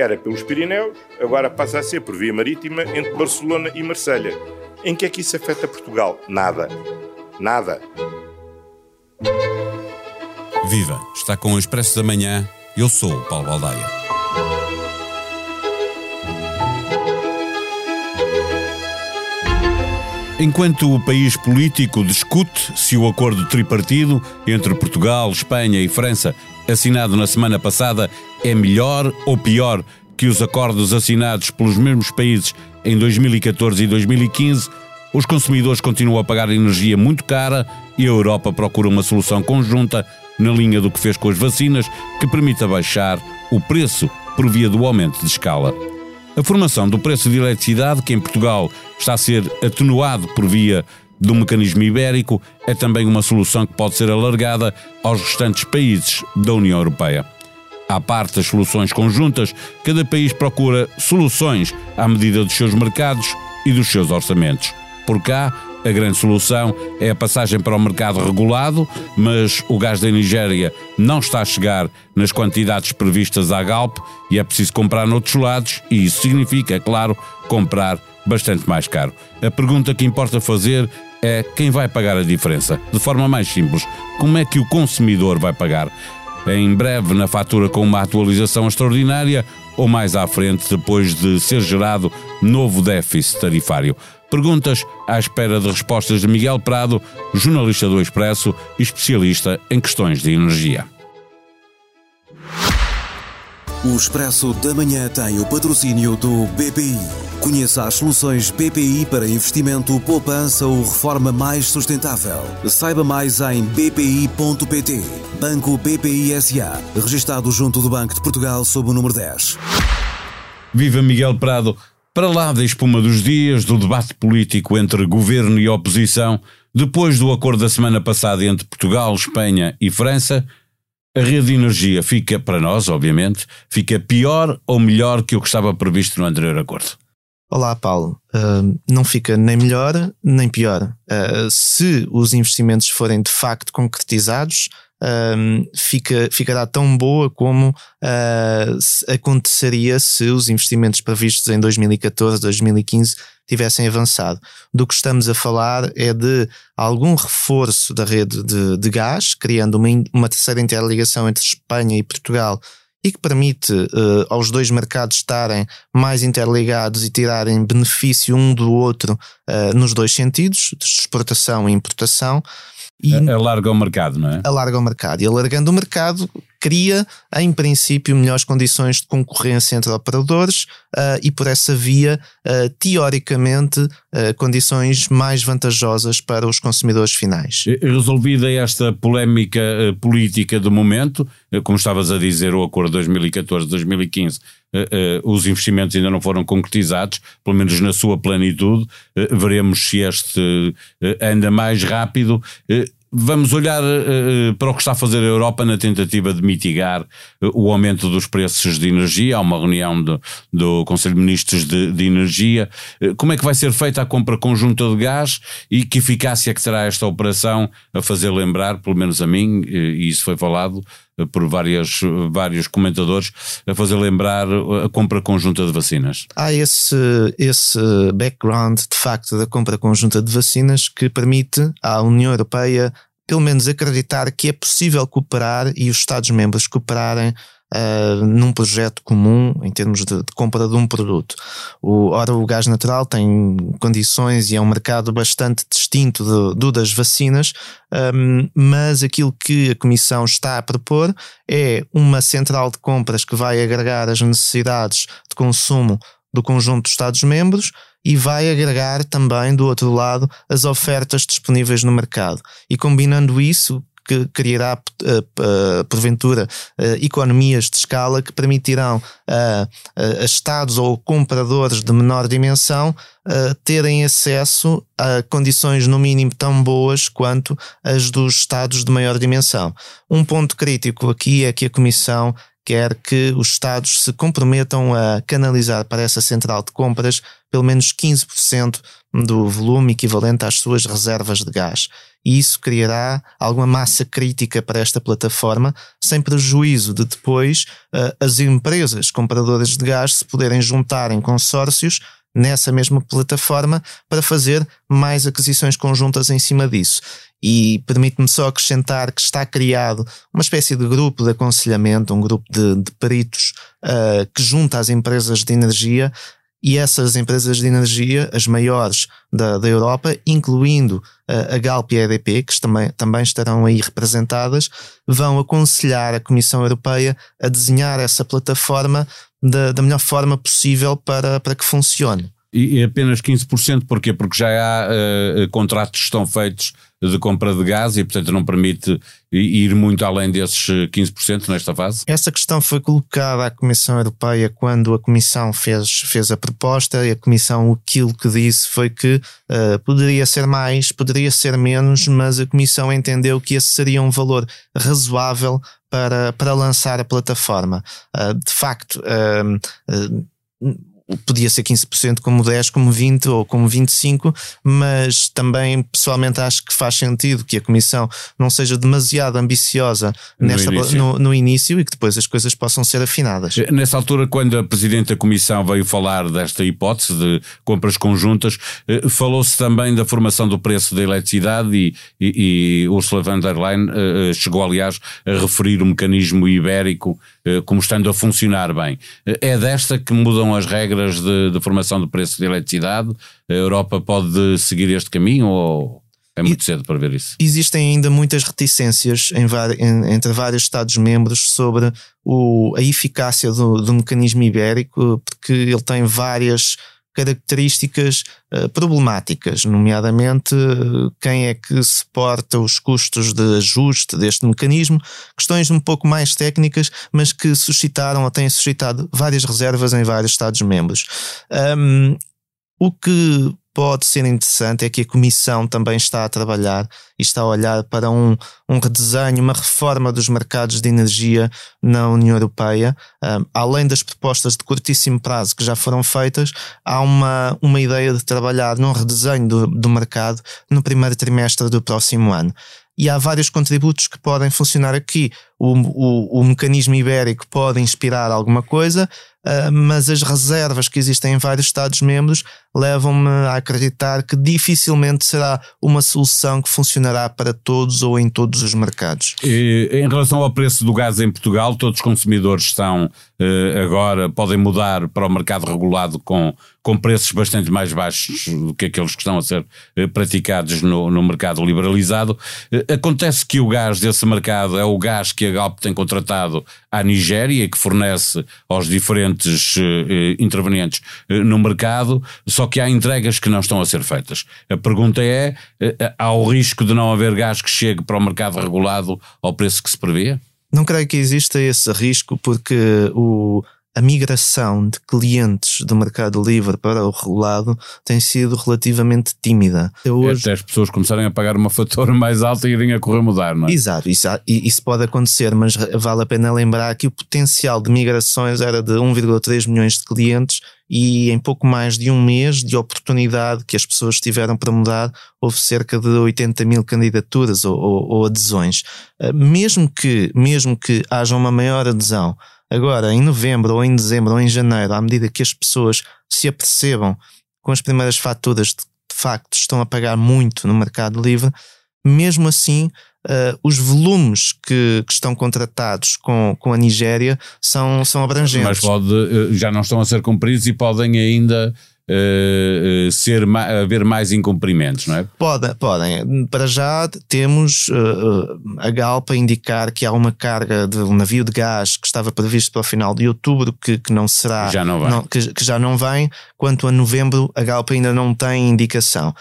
Era pelos Pirineus, agora passa a ser por via marítima entre Barcelona e Marselha. Em que é que isso afeta Portugal? Nada. Nada. Viva! Está com o Expresso da Manhã. Eu sou o Paulo Baldaia. Enquanto o país político discute se o acordo tripartido entre Portugal, Espanha e França, assinado na semana passada, é melhor ou pior que os acordos assinados pelos mesmos países em 2014 e 2015, os consumidores continuam a pagar energia muito cara e a Europa procura uma solução conjunta na linha do que fez com as vacinas, que permita baixar o preço por via do aumento de escala. A formação do preço de eletricidade, que em Portugal está a ser atenuado por via do mecanismo ibérico, é também uma solução que pode ser alargada aos restantes países da União Europeia. À parte das soluções conjuntas, cada país procura soluções à medida dos seus mercados e dos seus orçamentos. Por cá, a grande solução é a passagem para o mercado regulado, mas o gás da Nigéria não está a chegar nas quantidades previstas à Galp e é preciso comprar noutros lados, e isso significa, é claro, comprar bastante mais caro. A pergunta que importa fazer é quem vai pagar a diferença? De forma mais simples, como é que o consumidor vai pagar? Em breve, na fatura com uma atualização extraordinária ou mais à frente, depois de ser gerado novo déficit tarifário? Perguntas à espera de respostas de Miguel Prado, jornalista do Expresso e especialista em questões de energia. O Expresso da Manhã tem o patrocínio do BPI. Conheça as soluções BPI para investimento, poupança ou reforma mais sustentável. Saiba mais em bpi.pt. Banco BPI SA. Registado junto do Banco de Portugal sob o número 10. Viva Miguel Prado! Para lá da espuma dos dias, do debate político entre governo e oposição, depois do acordo da semana passada entre Portugal, Espanha e França, a rede de energia fica, para nós, obviamente, fica pior ou melhor que o que estava previsto no anterior acordo? Olá, Paulo. Uh, não fica nem melhor nem pior. Uh, se os investimentos forem de facto concretizados, uh, fica, ficará tão boa como aconteceria se os investimentos previstos em 2014, 2015 tivessem avançado. Do que estamos a falar é de algum reforço da rede de, de gás, criando uma, uma terceira interligação entre Espanha e Portugal e que permite uh, aos dois mercados estarem mais interligados e tirarem benefício um do outro uh, nos dois sentidos, de exportação e importação. E alarga o mercado, não é? Alarga o mercado. E alargando o mercado, cria, em princípio, melhores condições de concorrência entre operadores uh, e, por essa via, uh, teoricamente, uh, condições mais vantajosas para os consumidores finais. Resolvida esta polémica política do momento, como estavas a dizer, o acordo 2014-2015 os investimentos ainda não foram concretizados, pelo menos na sua plenitude. veremos se este anda mais rápido. Vamos olhar uh, para o que está a fazer a Europa na tentativa de mitigar uh, o aumento dos preços de energia. Há uma reunião do, do Conselho de Ministros de, de Energia. Uh, como é que vai ser feita a compra conjunta de gás e que eficácia é que terá esta operação a fazer lembrar, pelo menos a mim, e isso foi falado, por várias, vários comentadores a fazer lembrar a compra conjunta de vacinas. Há esse, esse background de facto da compra conjunta de vacinas que permite à União Europeia pelo menos acreditar que é possível cooperar e os Estados-membros cooperarem uh, num projeto comum em termos de, de, compra de um produto. O, ora, o gás natural tem condições e é um mercado bastante distinto do, do das vacinas, um, mas aquilo que a Comissão está a propor é uma central de compras que vai agregar as necessidades de consumo do conjunto dos Estados-membros e vai agregar também do outro lado as ofertas disponíveis no mercado. E combinando isso, que criará, uh, uh, porventura, uh, economias de escala que permitirão a Estados ou compradores de menor dimensão terem acesso a condições, no mínimo, tão boas quanto as dos Estados de maior dimensão. Um ponto crítico aqui é que a Comissão quer que os Estados se comprometam a canalizar para essa central de compras pelo menos 15% do volume equivalente às suas reservas de gás. E isso criará alguma massa crítica para esta plataforma, sem prejuízo de depois uh, as empresas compradoras de gás se poderem juntar em consórcios nessa mesma plataforma para fazer mais aquisições conjuntas em cima disso. E permite-me só acrescentar que está criado uma espécie de grupo de aconselhamento, um grupo de, de peritos uh, que junta as empresas de energia e essas empresas de energia, as maiores da, da Europa, incluindo uh, a Galp e a EDP, que também, também estarão aí representadas, vão aconselhar a Comissão Europeia a desenhar essa plataforma da, da melhor forma possível para, para que funcione. E apenas 15%, porquê? Porque já há uh, contratos que estão feitos de compra de gás e, portanto, não permite ir muito além desses 15% nesta fase? Essa questão foi colocada à Comissão Europeia quando a Comissão fez, fez a proposta e a Comissão aquilo que disse foi que uh, poderia ser mais, poderia ser menos, mas a Comissão entendeu que esse seria um valor razoável para, para lançar a plataforma. Uh, de facto, uh, podia ser 15%, como 10%, como 20% ou como 25%, mas também pessoalmente acho que faz sentido que a Comissão não seja demasiado ambiciosa nesta, no, início. No, no, início e que depois as coisas possam ser afinadas. Nessa altura, quando a Presidente da Comissão veio falar desta hipótese de compras conjuntas, eh, falou-se também da formação do preço da eletricidade e, e, e Ursula von der Leyen eh, eh, chegou, aliás, a referir o mecanismo ibérico como estando a funcionar bem. É desta que mudam as regras regras de, de formação do preço de eletricidade? A Europa pode seguir este caminho ou é muito cedo para ver isso? Existem ainda muitas reticências em, em, entre vários Estados-membros sobre o, a eficácia do, do mecanismo ibérico, porque ele tem várias características uh, problemáticas, nomeadamente uh, quem é que suporta os custos de ajuste deste mecanismo, questões um pouco mais técnicas, mas que suscitaram ou têm suscitado várias reservas em vários Estados-membros. Um, o que pode ser interessante é que a Comissão também está a trabalhar e está a olhar para um, um redesenho, uma reforma dos mercados de energia na União Europeia. Um, além das propostas de curtíssimo prazo que já foram feitas, há uma, uma ideia de trabalhar num redesenho do, do mercado no primeiro trimestre do próximo ano e há vários contributos que podem funcionar aqui. O, o, o mecanismo ibérico pode inspirar alguma coisa, mas as reservas que existem em vários Estados-membros levam-me a acreditar que dificilmente será uma solução que funcionará para todos ou em todos os mercados. E, em relação ao preço do gás em Portugal, todos os consumidores uh, agora, podem mudar para o mercado regulado com, com preços bastante mais baixos do que aqueles que estão a ser uh, praticados no, no mercado liberalizado. Uh, acontece que o gás desse mercado é o gás que a Galp tem contratado à Nigéria, que fornece aos diferentes intervenientes no mercado, só que há entregas que não estão a ser feitas. A pergunta é: eh, há o risco de não haver gás que chegue para o mercado regulado ao preço que se prevê? Não creio que exista esse risco, porque o, a migração de clientes do mercado livre para o regulado tem sido relativamente tímida. Hoje... Até as pessoas começarem a pagar uma fatura mais alta e irem a correr mudar, não é? Exato, isso, isso pode acontecer, mas vale a pena lembrar que o potencial de migrações era de 1,3 milhões de clientes e em pouco mais de um mês de oportunidade que as pessoas tiveram para mudar, houve cerca de 80 mil candidaturas ou, ou, ou adesões. Ah, mesmo que, mesmo que haja uma maior adesão Agora, em novembro, ou em dezembro, ou em janeiro, à medida que as pessoas se apercebam com as primeiras faturas de, de facto estão a pagar muito no mercado livre, mesmo assim, uh, os volumes que, que, estão contratados com, com a Nigéria são, são abrangentes. Mas pode, eh, já não estão a ser cumpridos e podem ainda uh, ser, haver mais incumprimentos, não é? Podem, podem. Para já temos uh, a Galpa indicar que há uma carga de um navio de gás que estava previsto para o final de outubro que, que não será. Já não, não que, que, já não vem. Quanto a novembro, a Galpa ainda não tem indicação.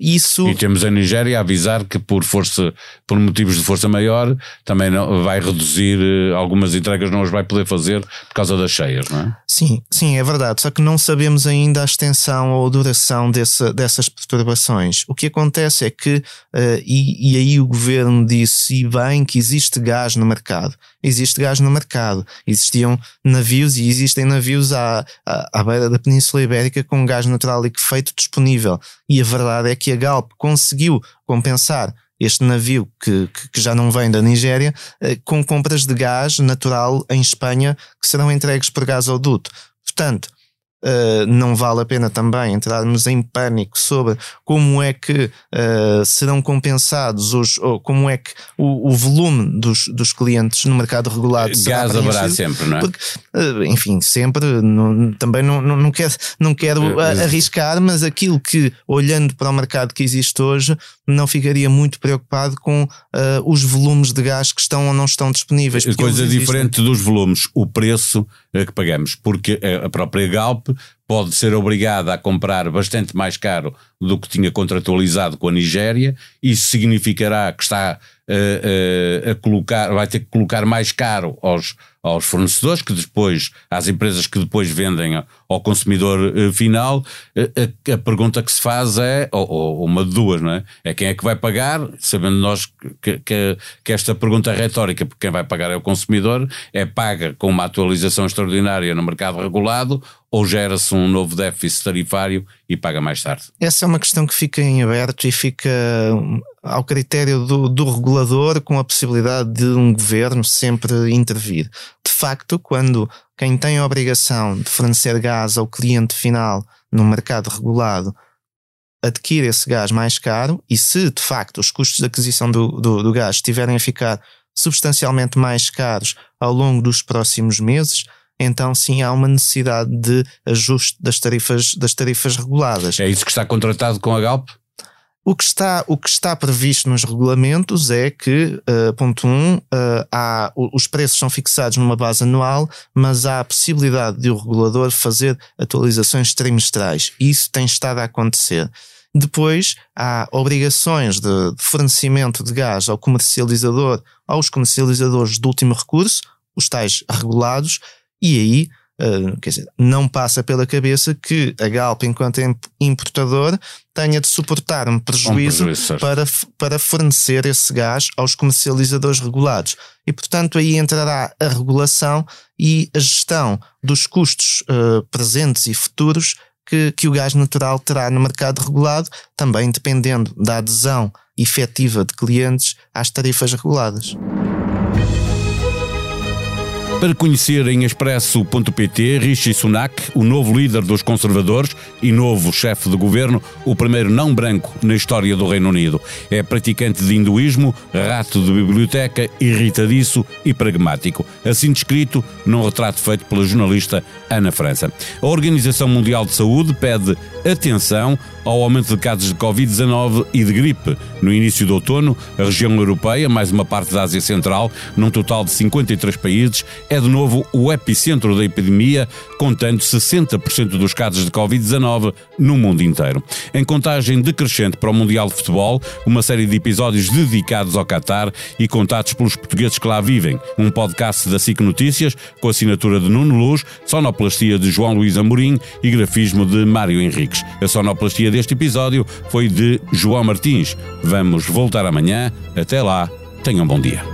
Isso... E temos a Nigéria a avisar que por força, por motivos de força maior, também não, vai reduzir algumas entregas, não as vai poder fazer por causa das cheias, não é? Sim, sim, é verdade. Só que não sabemos ainda a extensão dimensão ou duração dessas perturbações. O que acontece é que, uh, e, e, aí o governo disse, e bem, que existe gás no mercado. Existe gás no mercado. Existiam navios e existem navios à, à, à beira da Península Ibérica com gás natural liquefeito disponível. E a verdade é que a Galp conseguiu compensar este navio que, que, já não vem da Nigéria, uh, com compras de gás natural em Espanha que serão entregues por gasoduto. Portanto, Uh, não vale a pena também entrarmos em pânico sobre como é que uh, serão compensados os, ou como é que o, o volume dos, dos clientes no mercado regulado será Gás haverá sempre, não é? Porque, uh, enfim, sempre, não, também não, não, não quero, não quero arriscar, mas aquilo que, olhando para o mercado que existe hoje, não ficaria muito preocupado com os volumes de gás que estão ou não estão disponíveis. Coisa diferente dos volumes, o preço que pagamos, porque a própria Galp pode ser obrigada a comprar bastante mais caro do que tinha contratualizado com a Nigéria, isso significará que está uh, uh, a colocar, vai ter que colocar mais caro aos, aos fornecedores, que depois, às empresas que depois vendem ao consumidor uh, final, a, a, pergunta que se faz é, ou, ou, uma de duas, não é? É quem é que vai pagar, sabendo nós que, que, que esta pergunta é retórica, porque quem vai pagar é o consumidor, é paga com uma atualização extraordinária no mercado regulado, ou gera-se um novo déficit tarifário e paga mais tarde? Essa é uma questão que fica em aberto e fica hum, ao critério do, do regulador, com a possibilidade de um governo sempre intervir. De facto, quando quem tem a obrigação de fornecer gás ao cliente final no mercado regulado adquire esse gás mais caro e se de facto os custos de aquisição do, do, do gás estiverem a ficar substancialmente mais caros ao longo dos próximos meses, então sim há uma necessidade de ajuste das tarifas, das tarifas reguladas. É isso que está contratado com a Galp? O que, está, o que está previsto nos regulamentos é que, uh, ponto 1, um, uh, há, os preços são fixados numa base anual, mas há a possibilidade de o regulador fazer atualizações trimestrais. Isso tem estado a acontecer. Depois, há obrigações de, de fornecimento de gás ao comercializador, aos comercializadores de último recurso, os tais regulados, e aí, uh, quer dizer, não passa pela cabeça que a Galp, enquanto importador, tenha de suportar um prejuízo, um prejuízo para, para fornecer esse gás aos comercializadores regulados. E, portanto, aí entrará a regulação e a gestão dos custos uh, presentes e futuros que, que o gás natural terá no mercado regulado, também dependendo da adesão efetiva de clientes às tarifas reguladas. Para conhecer em expresso.pt, Rishi Sunak, o novo líder dos conservadores e novo chefe de governo, o primeiro não branco na história do Reino Unido. É praticante de hinduísmo, rato de biblioteca, irritadiço e pragmático. Assim descrito num retrato feito pela jornalista Ana França. A Organização Mundial de Saúde pede atenção ao aumento de casos de Covid-19 e de gripe. No início do outono, a região europeia, mais uma parte da Ásia Central, num total de 53 países, é de novo o epicentro da epidemia, contando 60% dos casos de Covid-19 no mundo inteiro. Em contagem decrescente para o Mundial de Futebol, uma série de episódios dedicados ao Qatar e contados pelos portugueses que lá vivem. Um podcast da SIC Notícias, com assinatura de Nuno Luz, sonoplastia de João Luís Amorim e grafismo de Mário Henriques. A sonoplastia deste episódio foi de João Martins. Vamos voltar amanhã. Até lá, tenham um bom dia.